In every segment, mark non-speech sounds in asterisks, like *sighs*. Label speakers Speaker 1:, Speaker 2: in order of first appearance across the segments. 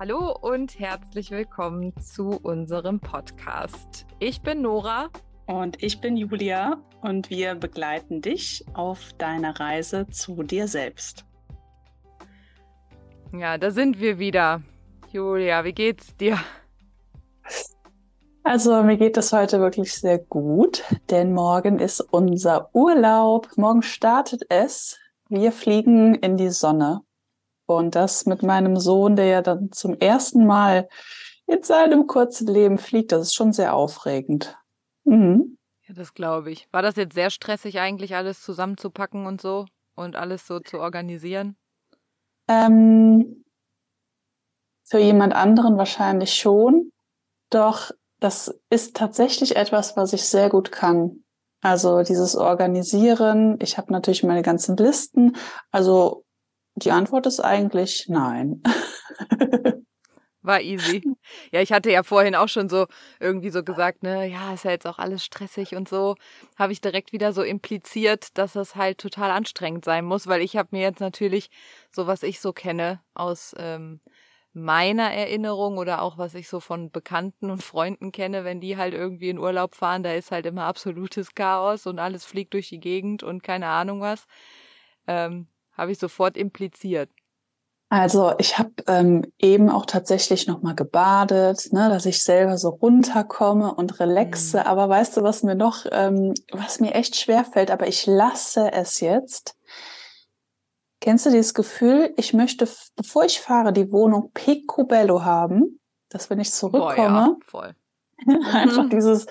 Speaker 1: Hallo und herzlich willkommen zu unserem Podcast. Ich bin Nora.
Speaker 2: Und ich bin Julia und wir begleiten dich auf deiner Reise zu dir selbst.
Speaker 1: Ja, da sind wir wieder. Julia, wie geht's dir?
Speaker 2: Also mir geht es heute wirklich sehr gut, denn morgen ist unser Urlaub. Morgen startet es. Wir fliegen in die Sonne. Und das mit meinem Sohn, der ja dann zum ersten Mal in seinem kurzen Leben fliegt, das ist schon sehr aufregend.
Speaker 1: Mhm. Ja, das glaube ich. War das jetzt sehr stressig, eigentlich alles zusammenzupacken und so und alles so zu organisieren?
Speaker 2: Ähm, für jemand anderen wahrscheinlich schon. Doch das ist tatsächlich etwas, was ich sehr gut kann. Also dieses Organisieren. Ich habe natürlich meine ganzen Listen. Also die Antwort ist eigentlich nein. *laughs*
Speaker 1: War easy. Ja, ich hatte ja vorhin auch schon so irgendwie so gesagt, ne, ja, ist ja jetzt auch alles stressig und so. Habe ich direkt wieder so impliziert, dass das halt total anstrengend sein muss, weil ich habe mir jetzt natürlich so, was ich so kenne aus ähm, meiner Erinnerung oder auch was ich so von Bekannten und Freunden kenne, wenn die halt irgendwie in Urlaub fahren, da ist halt immer absolutes Chaos und alles fliegt durch die Gegend und keine Ahnung was. Ähm, habe ich sofort impliziert.
Speaker 2: Also ich habe ähm, eben auch tatsächlich nochmal gebadet, ne, dass ich selber so runterkomme und relaxe. Mhm. Aber weißt du, was mir noch, ähm, was mir echt schwer fällt, aber ich lasse es jetzt. Kennst du dieses Gefühl, ich möchte, bevor ich fahre, die Wohnung picobello haben, dass wenn ich zurückkomme, Boah, ja, voll. *laughs* einfach dieses,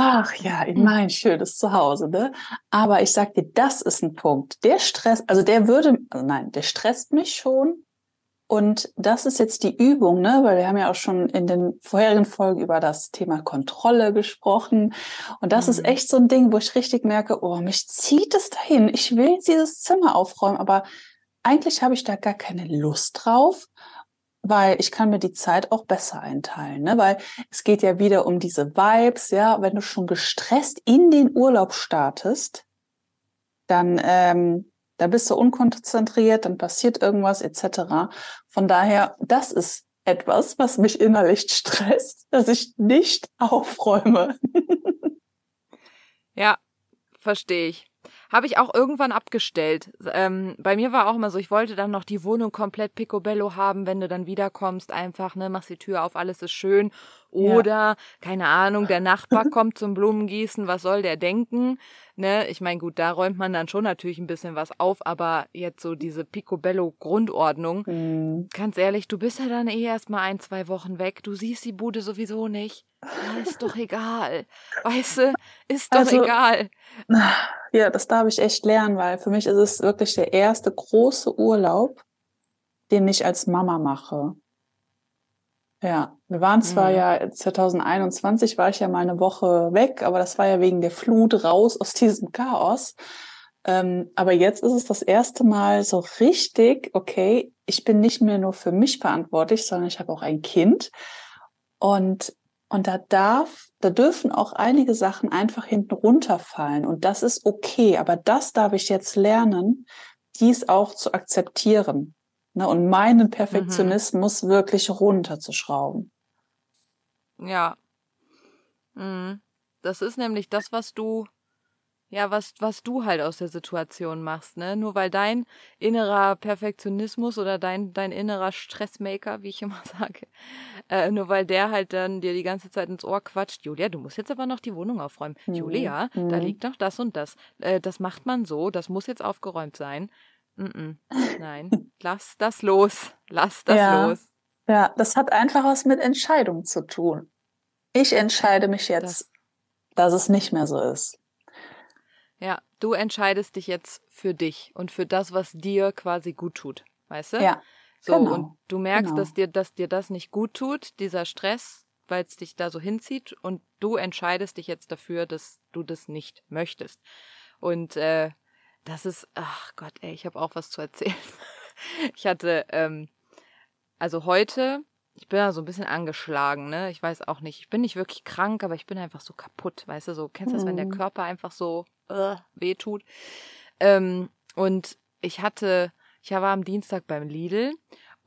Speaker 2: ach ja, in hm. mein schönes Zuhause, ne? Aber ich sag dir, das ist ein Punkt. Der Stress, also der würde, also nein, der stresst mich schon. Und das ist jetzt die Übung, ne? Weil wir haben ja auch schon in den vorherigen Folgen über das Thema Kontrolle gesprochen. Und das mhm. ist echt so ein Ding, wo ich richtig merke, oh, mich zieht es dahin. Ich will dieses Zimmer aufräumen, aber eigentlich habe ich da gar keine Lust drauf weil ich kann mir die Zeit auch besser einteilen, ne? weil es geht ja wieder um diese Vibes, ja, wenn du schon gestresst in den Urlaub startest, dann, ähm, da bist du unkonzentriert, dann passiert irgendwas etc. Von daher, das ist etwas, was mich innerlich stresst, dass ich nicht aufräume. *laughs*
Speaker 1: ja, verstehe ich. Habe ich auch irgendwann abgestellt. Ähm, bei mir war auch immer so, ich wollte dann noch die Wohnung komplett picobello haben, wenn du dann wiederkommst, einfach, ne, machst die Tür auf, alles ist schön. Oder, ja. keine Ahnung, der Nachbar kommt zum Blumengießen, was soll der denken? Ne, ich meine, gut, da räumt man dann schon natürlich ein bisschen was auf, aber jetzt so diese Picobello-Grundordnung, mhm. ganz ehrlich, du bist ja dann eh erst mal ein, zwei Wochen weg, du siehst die Bude sowieso nicht. Ja, ist doch egal. Weißt du, ist doch also, egal. *sighs*
Speaker 2: Ja, das darf ich echt lernen, weil für mich ist es wirklich der erste große Urlaub, den ich als Mama mache. Ja, wir waren zwar mhm. ja 2021 war ich ja mal eine Woche weg, aber das war ja wegen der Flut raus aus diesem Chaos. Ähm, aber jetzt ist es das erste Mal so richtig, okay, ich bin nicht mehr nur für mich verantwortlich, sondern ich habe auch ein Kind. Und, und da darf, da dürfen auch einige Sachen einfach hinten runterfallen. Und das ist okay. Aber das darf ich jetzt lernen, dies auch zu akzeptieren. Ne, und meinen. Perfektionismus mhm. wirklich runterzuschrauben.
Speaker 1: Ja. Mhm. Das ist nämlich das, was du, ja, was, was du halt aus der Situation machst, ne? Nur weil dein innerer Perfektionismus oder dein, dein innerer Stressmaker, wie ich immer *laughs* sage, äh, nur weil der halt dann dir die ganze Zeit ins Ohr quatscht, Julia, du musst jetzt aber noch die Wohnung aufräumen. Mhm. Julia, da mhm. liegt noch das und das. Äh, das macht man so, das muss jetzt aufgeräumt sein. Mm -mm. Nein, *laughs* lass das los. Lass das
Speaker 2: ja.
Speaker 1: los.
Speaker 2: Ja, das hat einfach was mit Entscheidung zu tun. Ich entscheide mich jetzt, das, dass es nicht mehr so ist.
Speaker 1: Ja, du entscheidest dich jetzt für dich und für das, was dir quasi gut tut. Weißt du?
Speaker 2: Ja.
Speaker 1: So, genau. und du merkst, genau. dass dir, dass dir das nicht gut tut, dieser Stress, weil es dich da so hinzieht, und du entscheidest dich jetzt dafür, dass du das nicht möchtest. Und äh, das ist, ach Gott, ey, ich habe auch was zu erzählen. *laughs* Ich hatte, ähm, also heute, ich bin da so ein bisschen angeschlagen, ne? Ich weiß auch nicht, ich bin nicht wirklich krank, aber ich bin einfach so kaputt, weißt du, so, kennst du das, wenn der mhm. Körper einfach so uh, wehtut? Ähm, und ich hatte, ich war am Dienstag beim Lidl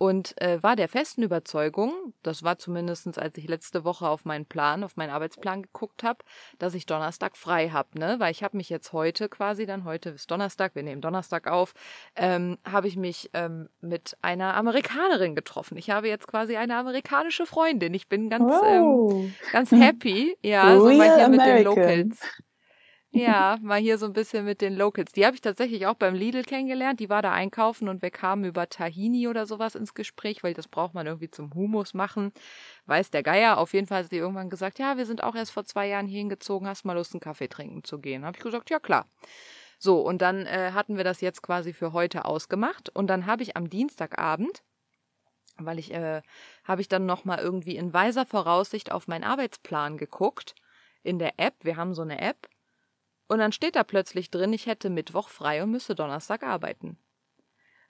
Speaker 1: und äh, war der festen Überzeugung, das war zumindestens, als ich letzte Woche auf meinen Plan, auf meinen Arbeitsplan geguckt habe, dass ich Donnerstag frei habe, ne? Weil ich habe mich jetzt heute quasi, dann heute ist Donnerstag, wir nehmen Donnerstag auf, ähm, habe ich mich ähm, mit einer Amerikanerin getroffen. Ich habe jetzt quasi eine amerikanische Freundin. Ich bin ganz, wow. ähm, ganz *laughs* happy, ja, so mal hier American. mit den Locals. Ja, *laughs* mal hier so ein bisschen mit den Locals. Die habe ich tatsächlich auch beim Lidl kennengelernt. Die war da einkaufen und wir kamen über Tahini oder sowas ins Gespräch, weil das braucht man irgendwie zum Humus machen. Weiß der Geier. Auf jeden Fall hat sie irgendwann gesagt, ja, wir sind auch erst vor zwei Jahren hier hingezogen. Hast mal Lust, einen Kaffee trinken zu gehen? Habe ich gesagt, ja klar. So, und dann äh, hatten wir das jetzt quasi für heute ausgemacht. Und dann habe ich am Dienstagabend weil ich äh, habe ich dann noch mal irgendwie in weiser Voraussicht auf meinen Arbeitsplan geguckt in der App. Wir haben so eine App und dann steht da plötzlich drin, ich hätte Mittwoch frei und müsse Donnerstag arbeiten.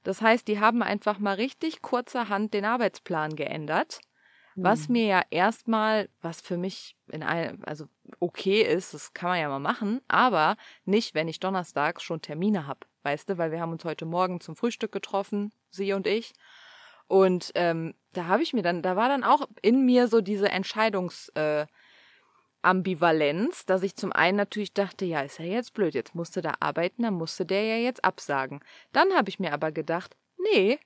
Speaker 1: Das heißt, die haben einfach mal richtig kurzerhand den Arbeitsplan geändert, mhm. was mir ja erstmal, was für mich in einem, also okay ist, das kann man ja mal machen, aber nicht, wenn ich Donnerstag schon Termine habe, weißt du, weil wir haben uns heute Morgen zum Frühstück getroffen, sie und ich. Und ähm, da habe ich mir dann, da war dann auch in mir so diese Entscheidungs, äh, Ambivalenz, dass ich zum einen natürlich dachte, ja, ist ja jetzt blöd, jetzt musste da arbeiten, dann musste der ja jetzt absagen. Dann habe ich mir aber gedacht, nee,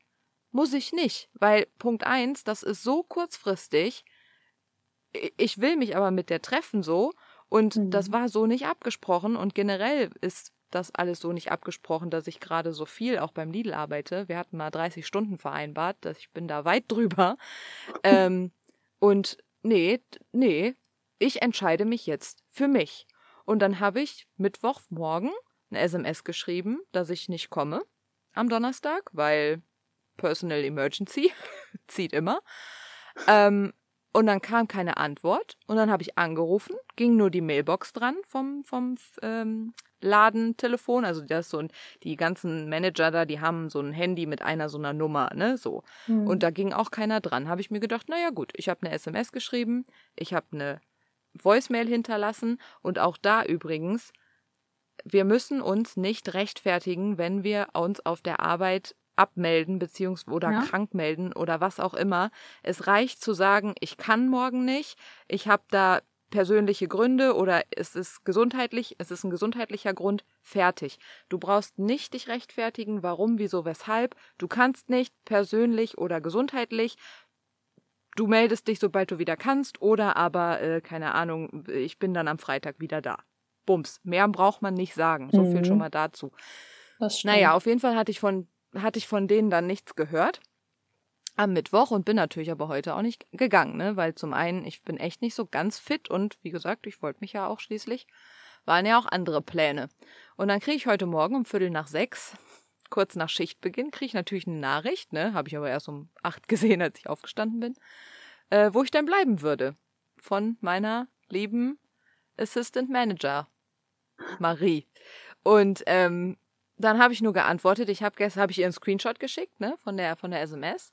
Speaker 1: muss ich nicht, weil Punkt eins, das ist so kurzfristig, ich will mich aber mit der treffen so und mhm. das war so nicht abgesprochen und generell ist das alles so nicht abgesprochen, dass ich gerade so viel auch beim Lidl arbeite. Wir hatten mal 30 Stunden vereinbart, dass ich bin da weit drüber. *laughs* ähm, und nee, nee, ich entscheide mich jetzt für mich. Und dann habe ich Mittwochmorgen eine SMS geschrieben, dass ich nicht komme am Donnerstag, weil Personal Emergency *laughs* zieht immer. Ähm, und dann kam keine Antwort. Und dann habe ich angerufen, ging nur die Mailbox dran vom, vom ähm, Ladentelefon. Also das so ein, die ganzen Manager da, die haben so ein Handy mit einer so einer Nummer, ne? So. Mhm. Und da ging auch keiner dran. Habe ich mir gedacht, naja gut, ich habe eine SMS geschrieben, ich habe eine Voicemail hinterlassen und auch da übrigens, wir müssen uns nicht rechtfertigen, wenn wir uns auf der Arbeit abmelden beziehungsweise oder ja. krank melden oder was auch immer. Es reicht zu sagen, ich kann morgen nicht, ich habe da persönliche Gründe oder es ist gesundheitlich, es ist ein gesundheitlicher Grund, fertig. Du brauchst nicht dich rechtfertigen, warum, wieso, weshalb. Du kannst nicht persönlich oder gesundheitlich du meldest dich, sobald du wieder kannst, oder aber, äh, keine Ahnung, ich bin dann am Freitag wieder da. Bums. Mehr braucht man nicht sagen. So mhm. viel schon mal dazu. Das stimmt. Naja, auf jeden Fall hatte ich von, hatte ich von denen dann nichts gehört am Mittwoch und bin natürlich aber heute auch nicht gegangen, ne? Weil zum einen, ich bin echt nicht so ganz fit und wie gesagt, ich wollte mich ja auch schließlich, waren ja auch andere Pläne. Und dann kriege ich heute Morgen um Viertel nach sechs, kurz nach Schichtbeginn, kriege ich natürlich eine Nachricht, ne? Habe ich aber erst um acht gesehen, als ich aufgestanden bin äh, wo ich denn bleiben würde. Von meiner lieben Assistant Manager, Marie. Und ähm, dann habe ich nur geantwortet, ich habe gestern habe ich ihr einen Screenshot geschickt, ne, von der von der SMS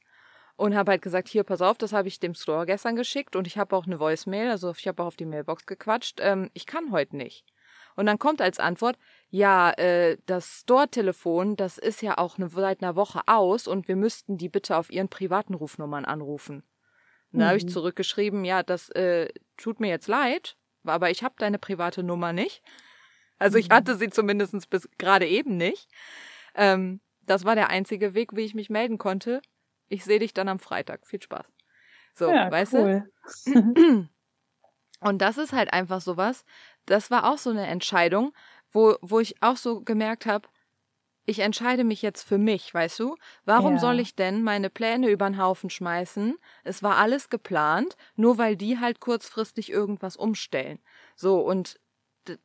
Speaker 1: und habe halt gesagt, hier pass auf, das habe ich dem Store gestern geschickt und ich habe auch eine Voicemail, also ich habe auch auf die Mailbox gequatscht, ähm, ich kann heute nicht. Und dann kommt als Antwort, ja, äh, das Store-Telefon, das ist ja auch eine, seit einer Woche aus und wir müssten die bitte auf ihren privaten Rufnummern anrufen. Und da mhm. habe ich zurückgeschrieben, ja, das äh, tut mir jetzt leid, aber ich habe deine private Nummer nicht. Also ich mhm. hatte sie zumindest bis gerade eben nicht. Ähm, das war der einzige Weg, wie ich mich melden konnte. Ich sehe dich dann am Freitag. Viel Spaß. So, ja, weißt cool. du? *clears throat* *clears throat* Und das ist halt einfach sowas. Das war auch so eine Entscheidung, wo, wo ich auch so gemerkt habe, ich entscheide mich jetzt für mich, weißt du? Warum ja. soll ich denn meine Pläne über den Haufen schmeißen? Es war alles geplant, nur weil die halt kurzfristig irgendwas umstellen. So, und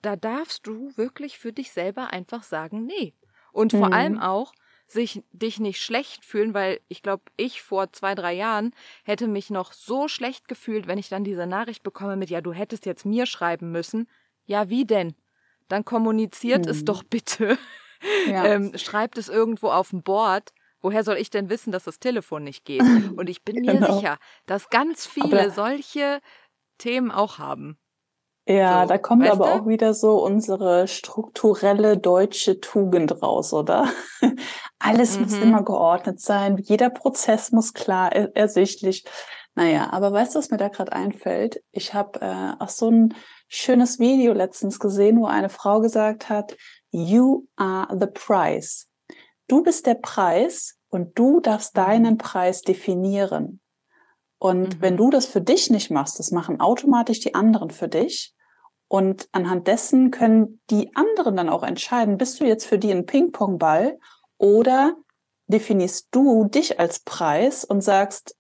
Speaker 1: da darfst du wirklich für dich selber einfach sagen, nee. Und mhm. vor allem mhm. auch sich dich nicht schlecht fühlen, weil ich glaube, ich vor zwei, drei Jahren hätte mich noch so schlecht gefühlt, wenn ich dann diese Nachricht bekomme mit, ja, du hättest jetzt mir schreiben müssen. Ja, wie denn? Dann kommuniziert mhm. es doch bitte. Ja. *laughs* Ähm, schreibt es irgendwo auf dem Board. Woher soll ich denn wissen, dass das Telefon nicht geht? *laughs* Und ich bin mir genau. sicher, dass ganz viele Aber solche Themen auch haben.
Speaker 2: Ja,
Speaker 1: So,
Speaker 2: da kommt aber
Speaker 1: du?
Speaker 2: auch wieder so unsere strukturelle deutsche Tugend raus, oder? *laughs* Alles muss
Speaker 1: Mhm.
Speaker 2: immer geordnet sein, jeder Prozess muss klar er ersichtlich. Naja, aber weißt du, was mir da gerade einfällt? Ich habe äh, auch so ein schönes Video letztens gesehen, wo eine Frau gesagt hat, You are the price. Du bist der Preis und du darfst
Speaker 1: Mhm.
Speaker 2: deinen Preis definieren. Und wenn
Speaker 1: Mhm.
Speaker 2: du das für dich nicht machst, das machen automatisch die anderen für dich. Und anhand dessen können die anderen dann auch entscheiden, bist du jetzt für die ein Ping-Pong-Ball oder definierst du dich als Preis und sagst,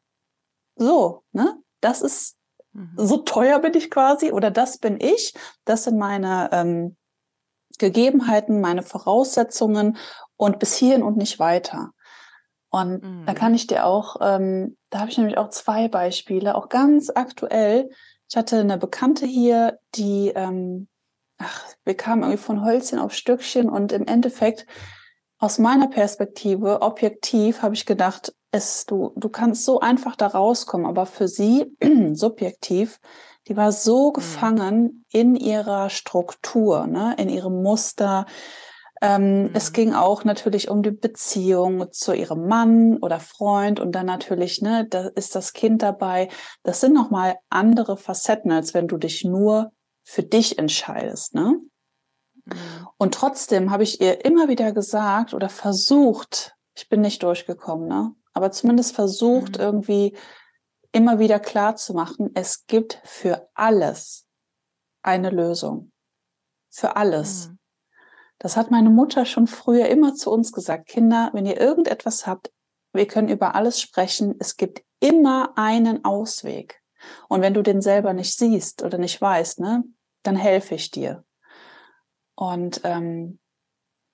Speaker 2: so, ne, das ist,
Speaker 1: Mhm.
Speaker 2: so teuer bin ich quasi oder das bin ich, das sind meine ähm, Gegebenheiten, meine Voraussetzungen und bis hierhin und nicht weiter. Und da
Speaker 1: Mhm.
Speaker 2: kann ich dir auch, ähm, da habe ich nämlich auch zwei Beispiele, auch ganz aktuell. Ich hatte eine Bekannte hier, die, ähm, ach, wir kamen irgendwie von Hölzchen auf Stückchen und im Endeffekt aus meiner Perspektive, objektiv, habe ich gedacht, es, du, du kannst so einfach da rauskommen, aber für sie, *clears throat* subjektiv, die war so
Speaker 1: Mhm.
Speaker 2: gefangen in ihrer Struktur, ne, in ihrem Muster. Ähm, Es
Speaker 1: Mhm.
Speaker 2: ging auch natürlich um die Beziehung zu ihrem Mann oder Freund und dann natürlich, ne, da ist das Kind dabei. Das sind nochmal andere Facetten, als wenn du dich nur für dich entscheidest, ne?
Speaker 1: Mhm.
Speaker 2: Und trotzdem habe ich ihr immer wieder gesagt oder versucht, ich bin nicht durchgekommen, ne? Aber zumindest versucht
Speaker 1: Mhm.
Speaker 2: irgendwie immer wieder klar zu machen, es gibt für alles eine Lösung. Für alles.
Speaker 1: Mhm.
Speaker 2: Das hat meine Mutter schon früher immer zu uns gesagt. Kinder, wenn ihr irgendetwas habt, wir können über alles sprechen. Es gibt immer einen Ausweg. Und wenn du den selber nicht siehst oder nicht weißt, ne, dann helfe ich dir. Und, ähm,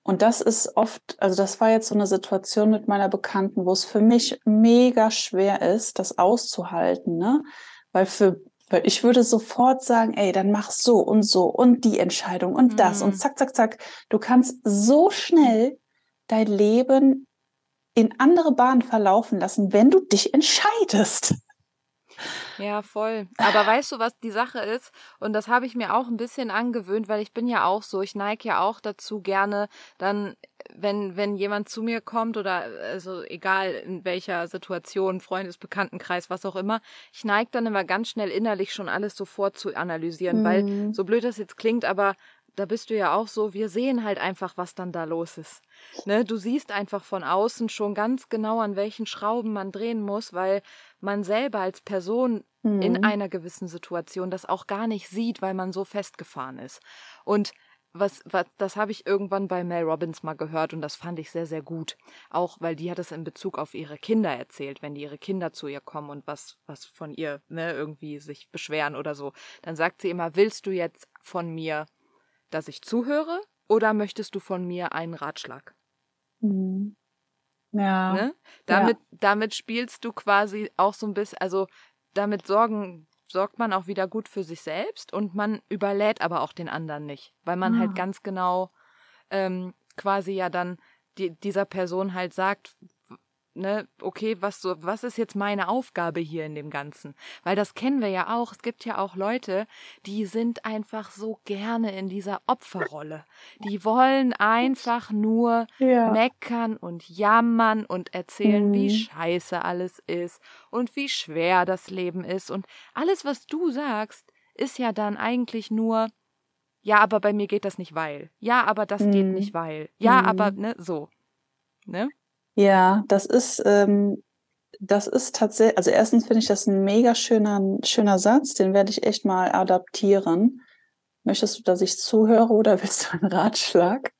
Speaker 2: und das ist oft, also das war jetzt so eine Situation mit meiner Bekannten, wo es für mich mega schwer ist, das auszuhalten, ne? Weil für, weil ich würde sofort sagen, ey, dann mach so und so und die Entscheidung und das und
Speaker 1: Mhm.
Speaker 2: zack, zack, zack. Du kannst so schnell dein Leben in andere Bahnen verlaufen lassen, wenn du dich entscheidest.
Speaker 1: Ja, voll. Aber weißt du, was die Sache ist? Und das habe ich mir auch ein bisschen angewöhnt, weil ich bin ja auch so, ich neige ja auch dazu gerne, dann, wenn, wenn jemand zu mir kommt oder also egal in welcher Situation, Freundesbekanntenkreis, was auch immer, ich neige dann immer ganz schnell innerlich schon alles sofort zu analysieren, weil
Speaker 2: Mhm.
Speaker 1: so blöd das jetzt klingt, aber da bist du ja auch so, wir sehen halt einfach, was dann da los ist. Ne? Du siehst einfach von außen schon ganz genau, an welchen Schrauben man drehen muss, weil man selber als Person in
Speaker 2: Mhm.
Speaker 1: einer gewissen Situation das auch gar nicht sieht, weil man so festgefahren ist. Und was, was das habe ich irgendwann bei Mel Robbins mal gehört und das fand ich sehr, sehr gut. Auch weil die hat es in Bezug auf ihre Kinder erzählt, wenn die ihre Kinder zu ihr kommen und was, was von ihr, ne, irgendwie sich beschweren oder so. Dann sagt sie immer, willst du jetzt von mir, dass ich zuhöre oder möchtest du von mir einen Ratschlag?
Speaker 2: Mhm. Ja.
Speaker 1: Ne? Damit, damit spielst du quasi auch so ein bisschen, also damit sorgen, sorgt man auch wieder gut für sich selbst und man überlädt aber auch den anderen nicht, weil man
Speaker 2: Ah.
Speaker 1: halt ganz genau ähm, quasi ja dann die, dieser Person halt sagt, ne, okay, was so, was ist jetzt meine Aufgabe hier in dem Ganzen? Weil das kennen wir ja auch. Es gibt ja auch Leute, die sind einfach so gerne in dieser Opferrolle. Die wollen einfach nur
Speaker 2: Ja.
Speaker 1: meckern und jammern und erzählen, wie
Speaker 2: Mhm.
Speaker 1: scheiße alles ist und wie schwer das Leben ist. Und alles, was du sagst, ist ja dann eigentlich nur, ja, aber bei mir geht das nicht, weil. Ja, aber das geht
Speaker 2: Mhm.
Speaker 1: nicht, weil. Ja,
Speaker 2: Mhm.
Speaker 1: aber, ne, so. Ne?
Speaker 2: Ja, das ist, ähm, das ist tatsächlich, also erstens finde ich das ein mega schöner, schöner Satz, den werde ich echt mal adaptieren. Möchtest du, dass ich zuhöre oder *laughs* willst du einen Ratschlag?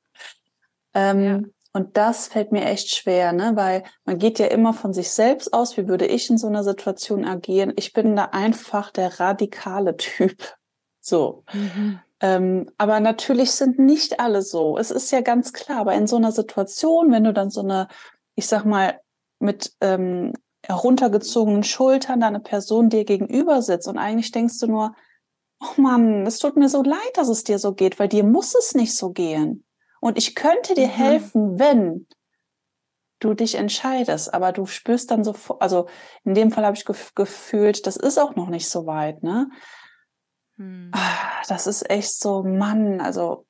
Speaker 2: Ähm,
Speaker 1: Ja.
Speaker 2: Und das fällt mir echt schwer, ne? Weil man geht ja immer von sich selbst aus. Wie würde ich in so einer Situation agieren? Ich bin da einfach der radikale Typ. *laughs* So. Ähm, aber natürlich sind nicht alle so. Es ist ja ganz klar, aber in so einer Situation, wenn du dann so eine, ich sag mal, mit ähm, heruntergezogenen Schultern da eine Person dir gegenüber sitzt und eigentlich denkst du nur, oh Mann, es tut mir so leid, dass es dir so geht, weil dir muss es nicht so gehen. Und ich könnte dir
Speaker 1: Mhm.
Speaker 2: helfen, wenn du dich entscheidest, aber du spürst dann so, also in dem Fall habe ich gef gefühlt, das ist auch noch nicht so weit, ne? Hm. Ah, das ist echt so, Mann, also.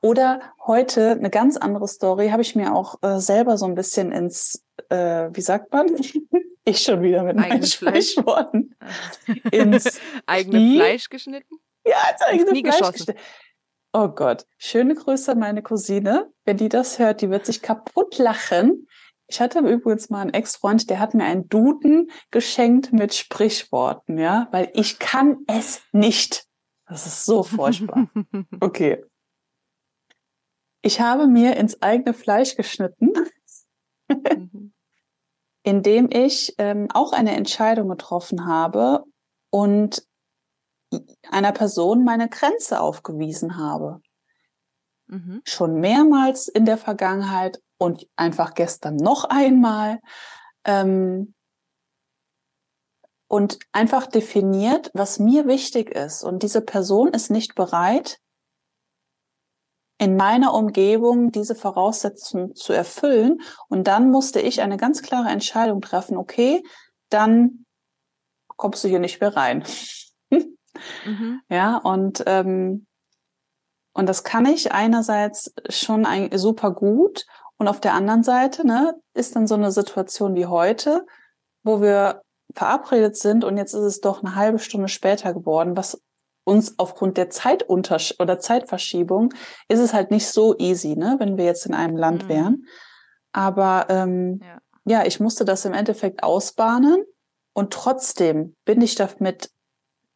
Speaker 2: Oder heute eine ganz andere Story, habe ich mir auch äh, selber so ein bisschen ins, äh, wie sagt man? *laughs* ich schon wieder mit meinen Sprichworten. *laughs*
Speaker 1: ins eigene Fleisch geschnitten?
Speaker 2: Ja, ins eigene Fleisch geschossen. geschnitten. Oh Gott, schöne Grüße an meine Cousine. Wenn die das hört, die wird sich kaputt lachen. Ich hatte übrigens mal einen Ex-Freund, der hat mir einen Duden geschenkt mit Sprichworten, ja, weil ich kann es nicht. Das ist so furchtbar. *laughs* Okay. Ich habe mir ins eigene Fleisch geschnitten, mhm. *laughs* indem ich ähm, auch eine Entscheidung getroffen habe und einer Person meine Grenze aufgewiesen habe. Mhm. Schon mehrmals in der Vergangenheit und einfach gestern noch einmal. Ähm, und einfach definiert, was mir wichtig ist. Und diese Person ist nicht bereit, in meiner Umgebung diese Voraussetzungen zu erfüllen. Und dann musste ich eine ganz klare Entscheidung treffen, okay, dann kommst du hier nicht mehr rein. *laughs* Mhm. Ja, und, ähm, und das kann ich einerseits schon ein, super gut und auf der anderen Seite ne, ist dann so eine Situation wie heute, wo wir verabredet sind und jetzt ist es doch eine halbe Stunde später geworden, was uns aufgrund der Zeituntersch oder Zeitverschiebung ist es halt nicht so easy, ne, wenn wir jetzt in einem Land mhm. wären. Aber ähm, ja. ja, ich musste das im Endeffekt ausbahnen und trotzdem bin ich damit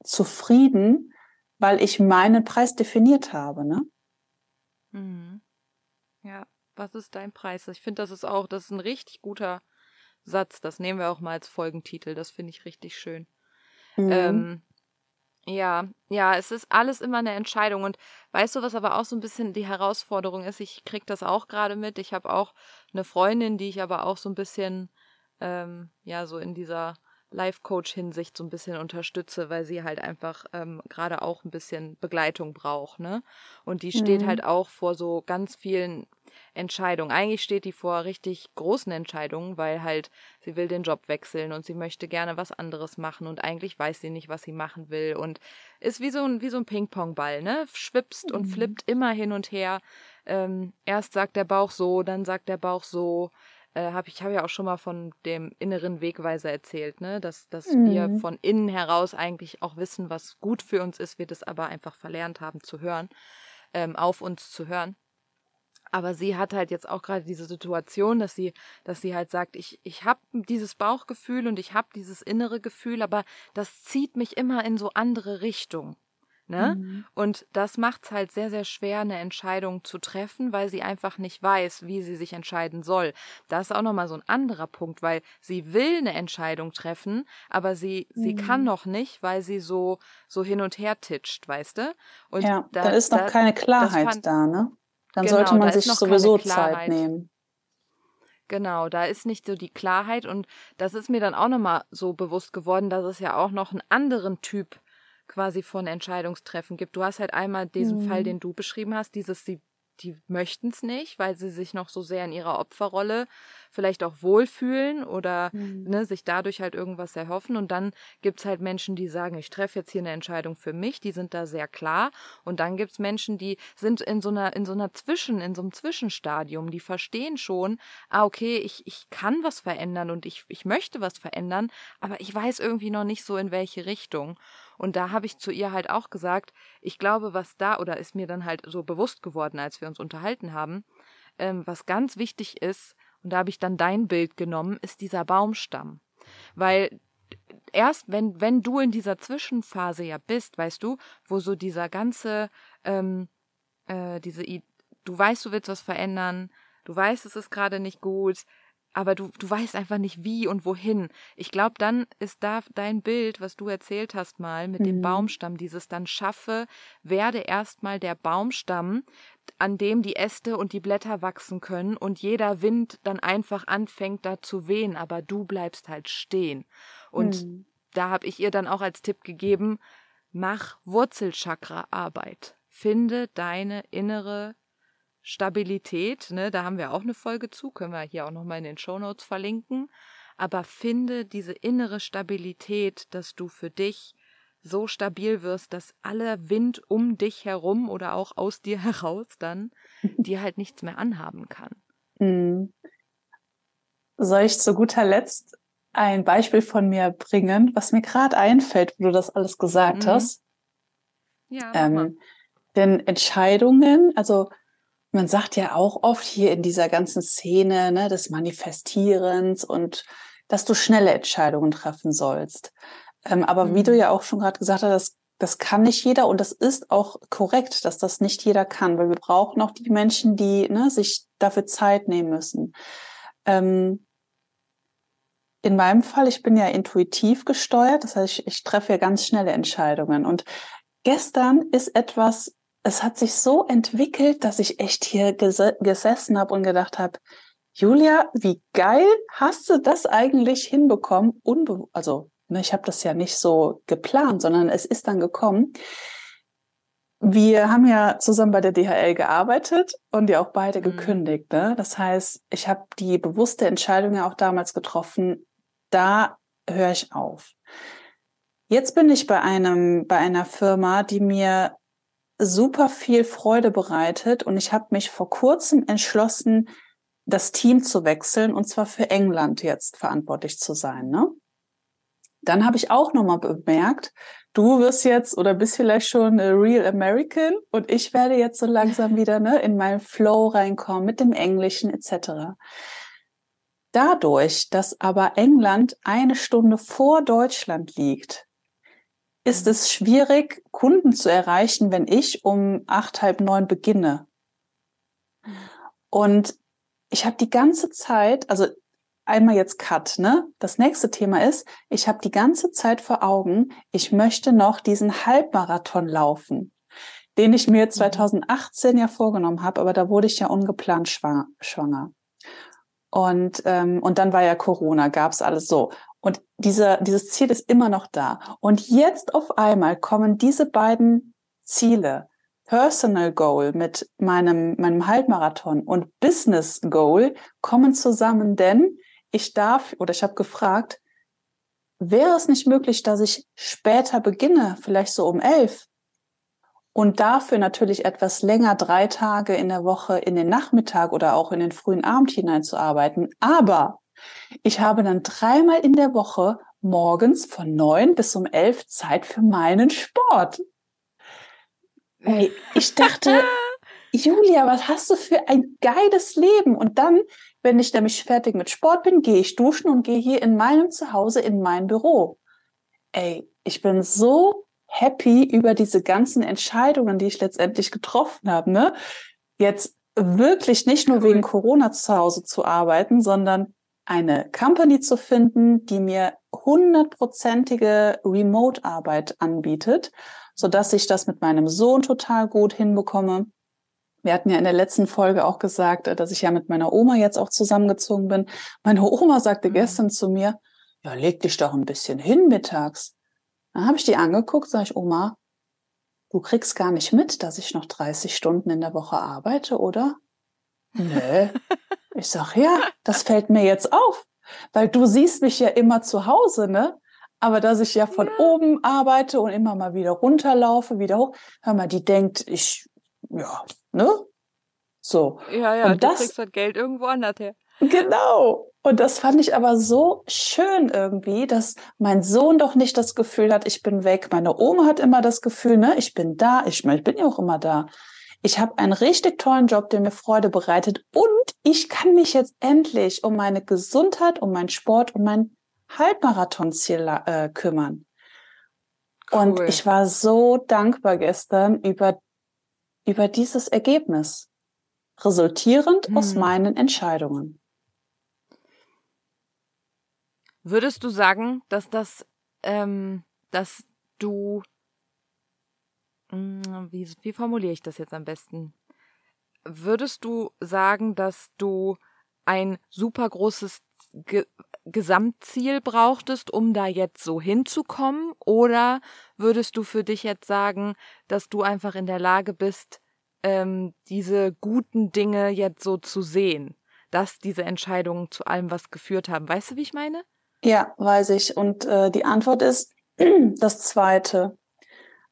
Speaker 2: zufrieden, weil ich meinen Preis definiert habe, ne?
Speaker 1: Mhm. Ja, was ist dein Preis? Ich finde, das ist auch, das ist ein richtig guter Satz. Das nehmen wir auch mal als Folgentitel. Das finde ich richtig schön. Mhm. Ähm, ja, ja, es ist alles immer eine Entscheidung. Und weißt du, was aber auch so ein bisschen die Herausforderung ist? Ich krieg das auch gerade mit. Ich habe auch eine Freundin, die ich aber auch so ein bisschen, ähm, ja, so in dieser Life-Coach-Hinsicht so ein bisschen unterstütze, weil sie halt einfach ähm, gerade auch ein bisschen Begleitung braucht, ne? Und die steht mhm. halt auch vor so ganz vielen Entscheidungen. Eigentlich steht die vor richtig großen Entscheidungen, weil halt sie will den Job wechseln und sie möchte gerne was anderes machen und eigentlich weiß sie nicht, was sie machen will und ist wie so ein, wie so ein Ping-Pong-Ball, ne? Schwipst mhm. und flippt immer hin und her. Ähm, erst sagt der Bauch so, dann sagt der Bauch so äh, habe ich habe ja auch schon mal von dem inneren Wegweiser erzählt, ne, dass dass mhm. wir von innen heraus eigentlich auch wissen, was gut für uns ist, wir das aber einfach verlernt haben zu hören, ähm, auf uns zu hören. Aber sie hat halt jetzt auch gerade diese Situation, dass sie, dass sie halt sagt, ich, ich habe dieses Bauchgefühl und ich habe dieses innere Gefühl, aber das zieht mich immer in so andere Richtungen. Ne? Mhm. Und das macht es halt sehr, sehr schwer, eine Entscheidung zu treffen, weil sie einfach nicht weiß, wie sie sich entscheiden soll. Das ist auch nochmal so ein anderer Punkt, weil sie will eine Entscheidung treffen, aber sie, mhm. sie kann noch nicht, weil sie so, so hin und her titscht, weißt du?
Speaker 2: Und ja, da, da ist noch da, keine Klarheit fand, da, ne? Dann genau, sollte man sich sowieso Zeit nehmen.
Speaker 1: Genau, da ist nicht so die Klarheit und das ist mir dann auch nochmal so bewusst geworden, dass es ja auch noch einen anderen Typ quasi von Entscheidungstreffen gibt. Du hast halt einmal diesen mhm. Fall, den du beschrieben hast, dieses, sie die möchten es nicht, weil sie sich noch so sehr in ihrer Opferrolle vielleicht auch wohlfühlen oder mhm. ne, sich dadurch halt irgendwas erhoffen. Und dann gibt es halt Menschen, die sagen, ich treffe jetzt hier eine Entscheidung für mich, die sind da sehr klar. Und dann gibt es Menschen, die sind in so einer, in so einer Zwischen, in so einem Zwischenstadium, die verstehen schon, ah, okay, ich, ich kann was verändern und ich, ich möchte was verändern, aber ich weiß irgendwie noch nicht so in welche Richtung. Und da habe ich zu ihr halt auch gesagt, ich glaube, was da, oder ist mir dann halt so bewusst geworden, als wir uns unterhalten haben, ähm, was ganz wichtig ist, und da habe ich dann dein Bild genommen, ist dieser Baumstamm. Weil erst wenn, wenn du in dieser Zwischenphase ja bist, weißt du, wo so dieser ganze, ähm, äh, diese, du weißt, du willst was verändern, du weißt, es ist gerade nicht gut, aber du, du weißt einfach nicht wie und wohin. Ich glaube, dann ist da dein Bild, was du erzählt hast mal mit mhm. dem Baumstamm, dieses dann schaffe, werde erstmal der Baumstamm, an dem die Äste und die Blätter wachsen können und jeder Wind dann einfach anfängt da zu wehen, aber du bleibst halt stehen. Und mhm. da habe ich ihr dann auch als Tipp gegeben, mach Wurzelchakra-Arbeit. Finde deine innere Stabilität, ne, da haben wir auch eine Folge zu, können wir hier auch nochmal in den Show Notes verlinken. Aber finde diese innere Stabilität, dass du für dich so stabil wirst, dass aller Wind um dich herum oder auch aus dir *laughs* heraus dann dir halt nichts mehr anhaben kann. Mhm.
Speaker 2: Soll ich zu guter Letzt ein Beispiel von mir bringen, was mir gerade einfällt, wo du das alles gesagt mhm. hast? Ja. Ähm, denn Entscheidungen, also man sagt ja auch oft hier in dieser ganzen Szene ne, des Manifestierens und dass du schnelle Entscheidungen treffen sollst. Ähm, aber mhm. wie du mhm. ja auch schon gerade gesagt hast, das, das kann nicht jeder und das ist auch korrekt, dass das nicht jeder kann, weil wir brauchen auch die Menschen, die ne, sich dafür Zeit nehmen müssen. Ähm, in meinem Fall, ich bin ja intuitiv gesteuert, das heißt, ich, ich treffe ja ganz schnelle Entscheidungen. Und gestern ist etwas, es hat sich so entwickelt, dass ich echt hier ges gesessen habe und gedacht habe, Julia, wie geil hast du das eigentlich hinbekommen? Unbe also, ne, ich habe das ja nicht so geplant, sondern es ist dann gekommen. Wir haben ja zusammen bei der DHL gearbeitet und ja auch beide mhm. gekündigt. Ne? Das heißt, ich habe die bewusste Entscheidung ja auch damals getroffen, da höre ich auf. Jetzt bin ich bei einem, bei einer Firma, die mir super viel Freude bereitet und ich habe mich vor kurzem entschlossen, das Team zu wechseln und zwar für England jetzt verantwortlich zu sein. Ne? Dann habe ich auch nochmal bemerkt, du wirst jetzt oder bist vielleicht schon a real American und ich werde jetzt so langsam wieder ne, in meinen Flow reinkommen mit dem Englischen etc. Dadurch, dass aber England eine Stunde vor Deutschland liegt, ist es schwierig, Kunden zu erreichen, wenn ich um acht, halb neun beginne. Und ich habe die ganze Zeit, also einmal jetzt Cut, ne? Das nächste Thema ist, ich habe die ganze Zeit vor Augen, ich möchte noch diesen Halbmarathon laufen, den ich mir 2018 mhm. ja vorgenommen habe, aber da wurde ich ja ungeplant schwanger. Und, ähm, und dann war ja Corona, gab's alles so. Und dieser, dieses Ziel ist immer noch da. Und jetzt auf einmal kommen diese beiden Ziele, Personal Goal mit meinem, meinem Halbmarathon und Business Goal kommen zusammen, denn ich darf oder ich habe gefragt, wäre es nicht möglich, dass ich später beginne, vielleicht so um elf und dafür natürlich etwas länger, drei Tage in der Woche in den Nachmittag oder auch in den frühen Abend hineinzuarbeiten. Aber ich habe dann dreimal in der Woche morgens von neun bis um elf Zeit für meinen Sport. Ich dachte, *laughs* Julia, was hast du für ein geiles Leben? Und dann, wenn ich nämlich fertig mit Sport bin, gehe ich duschen und gehe hier in meinem Zuhause in mein Büro. Ey, ich bin so happy über diese ganzen Entscheidungen, die ich letztendlich getroffen habe. Ne? Jetzt wirklich nicht nur wegen Corona zu Hause zu arbeiten, sondern eine Company zu finden, die mir hundertprozentige Remote-Arbeit anbietet, so dass ich das mit meinem Sohn total gut hinbekomme. Wir hatten ja in der letzten Folge auch gesagt, dass ich ja mit meiner Oma jetzt auch zusammengezogen bin. Meine Oma sagte mhm. gestern zu mir, ja, leg dich doch ein bisschen hin mittags. Dann habe ich die angeguckt, sage ich, Oma, du kriegst gar nicht mit, dass ich noch 30 Stunden in der Woche arbeite, oder? Nee. *laughs* Ich sag, ja, das fällt mir jetzt auf, weil du siehst mich ja immer zu Hause, ne? Aber dass ich ja von ja. oben arbeite und immer mal wieder runterlaufe, wieder hoch, hör mal, die denkt, ich, ja, ne? So.
Speaker 1: Ja, ja, und du das, kriegst halt Geld irgendwo anders her.
Speaker 2: Genau. Und das fand ich aber so schön irgendwie, dass mein Sohn doch nicht das Gefühl hat, ich bin weg. Meine Oma hat immer das Gefühl, ne, ich bin da. Ich, ich bin ja auch immer da ich habe einen richtig tollen Job, der mir Freude bereitet und ich kann mich jetzt endlich um meine Gesundheit, um meinen Sport, um mein Halbmarathonziel äh, kümmern. Cool. Und ich war so dankbar gestern über, über dieses Ergebnis, resultierend hm. aus meinen Entscheidungen.
Speaker 1: Würdest du sagen, dass das, ähm, dass du hm, wie, wie formuliere ich das jetzt am besten? Würdest du sagen, dass du ein super großes Ge Gesamtziel brauchtest, um da jetzt so hinzukommen? Oder würdest du für dich jetzt sagen, dass du einfach in der Lage bist, ähm, diese guten Dinge jetzt so zu sehen, dass diese Entscheidungen zu allem was geführt haben? Weißt du, wie ich meine?
Speaker 2: Ja, weiß ich. Und äh, die Antwort ist, *clears throat* das Zweite.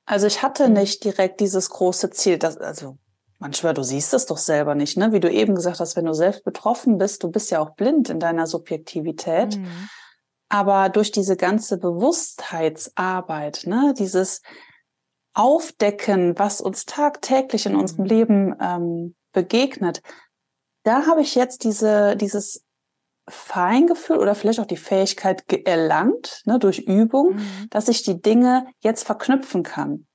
Speaker 2: Also ich hatte mhm. nicht direkt dieses große Ziel, dass, also manchmal, du siehst es doch selber nicht, ne? Wie du eben gesagt hast, wenn du selbst betroffen bist, du bist ja auch blind in deiner Subjektivität. Mhm. Aber durch diese ganze Bewusstheitsarbeit, ne, dieses Aufdecken, was uns tagtäglich in unserem mhm. Leben ähm, begegnet, da habe ich jetzt diese, dieses Feingefühl oder vielleicht auch die Fähigkeit erlangt, ne, durch Übung, mhm. dass ich die Dinge jetzt verknüpfen kann.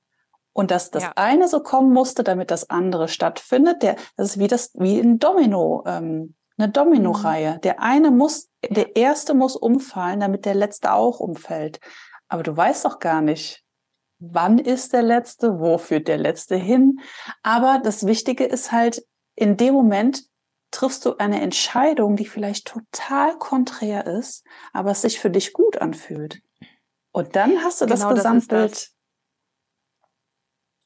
Speaker 2: Und dass das ja. eine so kommen musste, damit das andere stattfindet. Der, das ist wie das, wie ein Domino, ähm, eine Domino-Reihe. Mhm. Der eine muss, der erste muss umfallen, damit der letzte auch umfällt. Aber du weißt doch gar nicht, wann ist der letzte, wo führt der letzte hin. Aber das Wichtige ist halt, in dem Moment triffst du eine Entscheidung, die vielleicht total konträr ist, aber es sich für dich gut anfühlt. Und dann hast du das genau, Gesamtbild, das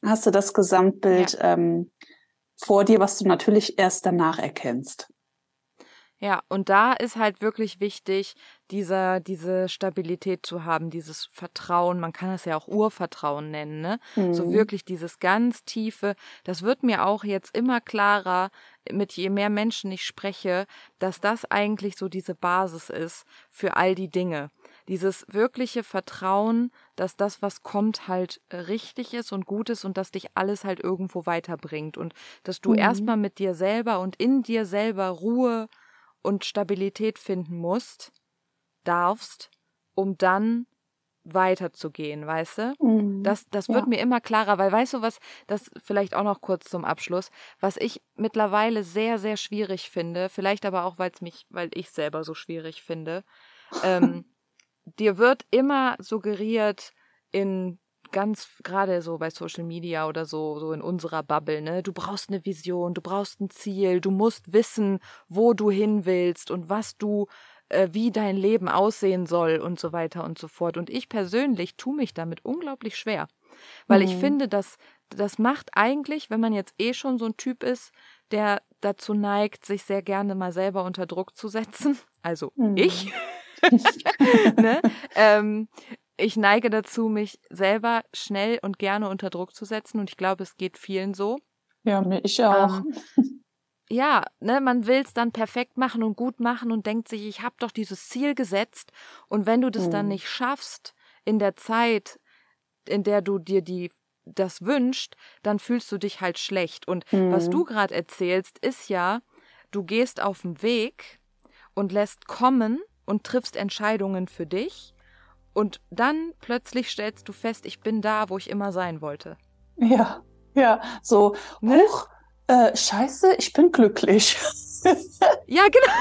Speaker 2: das. hast du das Gesamtbild ja. ähm, vor dir, was du natürlich erst danach erkennst.
Speaker 1: Ja, und da ist halt wirklich wichtig, dieser, diese Stabilität zu haben, dieses Vertrauen, man kann es ja auch Urvertrauen nennen, ne? Mhm. So wirklich dieses ganz tiefe, das wird mir auch jetzt immer klarer, mit je mehr Menschen ich spreche, dass das eigentlich so diese Basis ist für all die Dinge. Dieses wirkliche Vertrauen, dass das, was kommt, halt richtig ist und gut ist und dass dich alles halt irgendwo weiterbringt und dass du mhm. erstmal mit dir selber und in dir selber Ruhe und Stabilität finden musst, darfst, um dann weiterzugehen, weißt du? Mhm. Das, das wird ja. mir immer klarer, weil weißt du was, das vielleicht auch noch kurz zum Abschluss, was ich mittlerweile sehr, sehr schwierig finde, vielleicht aber auch, weil es mich, weil ich selber so schwierig finde, ähm, *laughs* dir wird immer suggeriert in ganz gerade so bei Social Media oder so, so in unserer Bubble, ne? Du brauchst eine Vision, du brauchst ein Ziel, du musst wissen, wo du hin willst und was du, äh, wie dein Leben aussehen soll und so weiter und so fort. Und ich persönlich tue mich damit unglaublich schwer. Weil mhm. ich finde, dass das macht eigentlich, wenn man jetzt eh schon so ein Typ ist, der dazu neigt, sich sehr gerne mal selber unter Druck zu setzen, *laughs* also mhm. ich, *laughs* ne? ähm, ich neige dazu, mich selber schnell und gerne unter Druck zu setzen und ich glaube, es geht vielen so.
Speaker 2: Ja, mir ich auch.
Speaker 1: Ähm, *laughs* ja, ne, man will es dann perfekt machen und gut machen und denkt sich, ich habe doch dieses Ziel gesetzt und wenn du das hm. dann nicht schaffst in der Zeit, in der du dir die das wünscht, dann fühlst du dich halt schlecht. Und hm. was du gerade erzählst, ist ja, du gehst auf den Weg und lässt kommen und triffst Entscheidungen für dich und dann plötzlich stellst du fest, ich bin da, wo ich immer sein wollte.
Speaker 2: Ja, ja, so, ne? huch, äh, scheiße, ich bin glücklich. *laughs*
Speaker 1: ja, genau.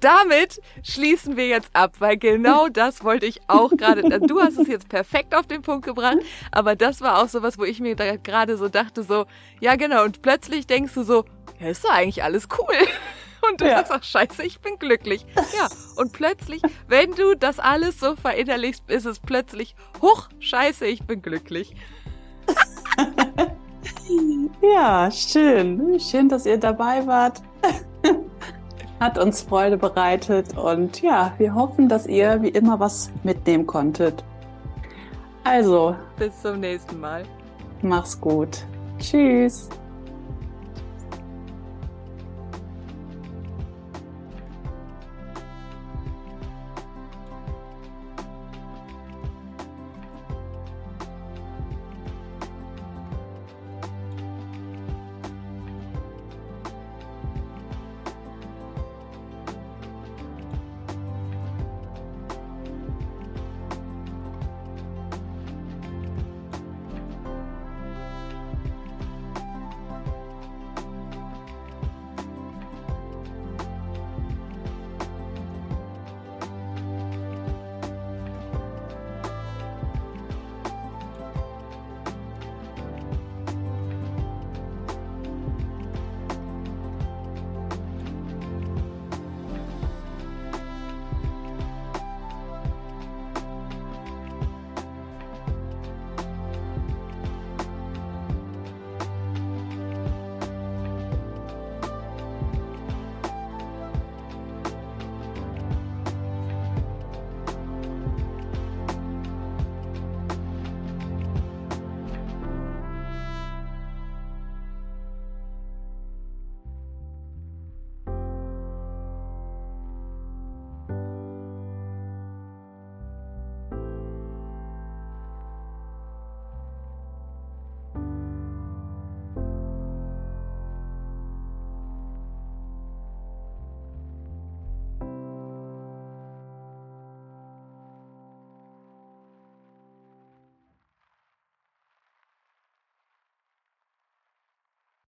Speaker 1: Damit schließen wir jetzt ab, weil genau das wollte ich auch gerade. Du hast es jetzt perfekt auf den Punkt gebracht, aber das war auch sowas, wo ich mir gerade so dachte, so, ja genau, und plötzlich denkst du so, ja, ist doch eigentlich alles cool. Und du ja. sagst auch, scheiße, ich bin glücklich. Ja, und plötzlich, wenn du das alles so verinnerlichst, ist es plötzlich, huch, scheiße, ich bin glücklich. *laughs*
Speaker 2: ja, schön. Schön, dass ihr dabei wart. *laughs* Hat uns Freude bereitet und ja, wir hoffen, dass ihr wie immer was mitnehmen konntet. Also.
Speaker 1: Bis zum nächsten Mal.
Speaker 2: Mach's gut. Tschüss.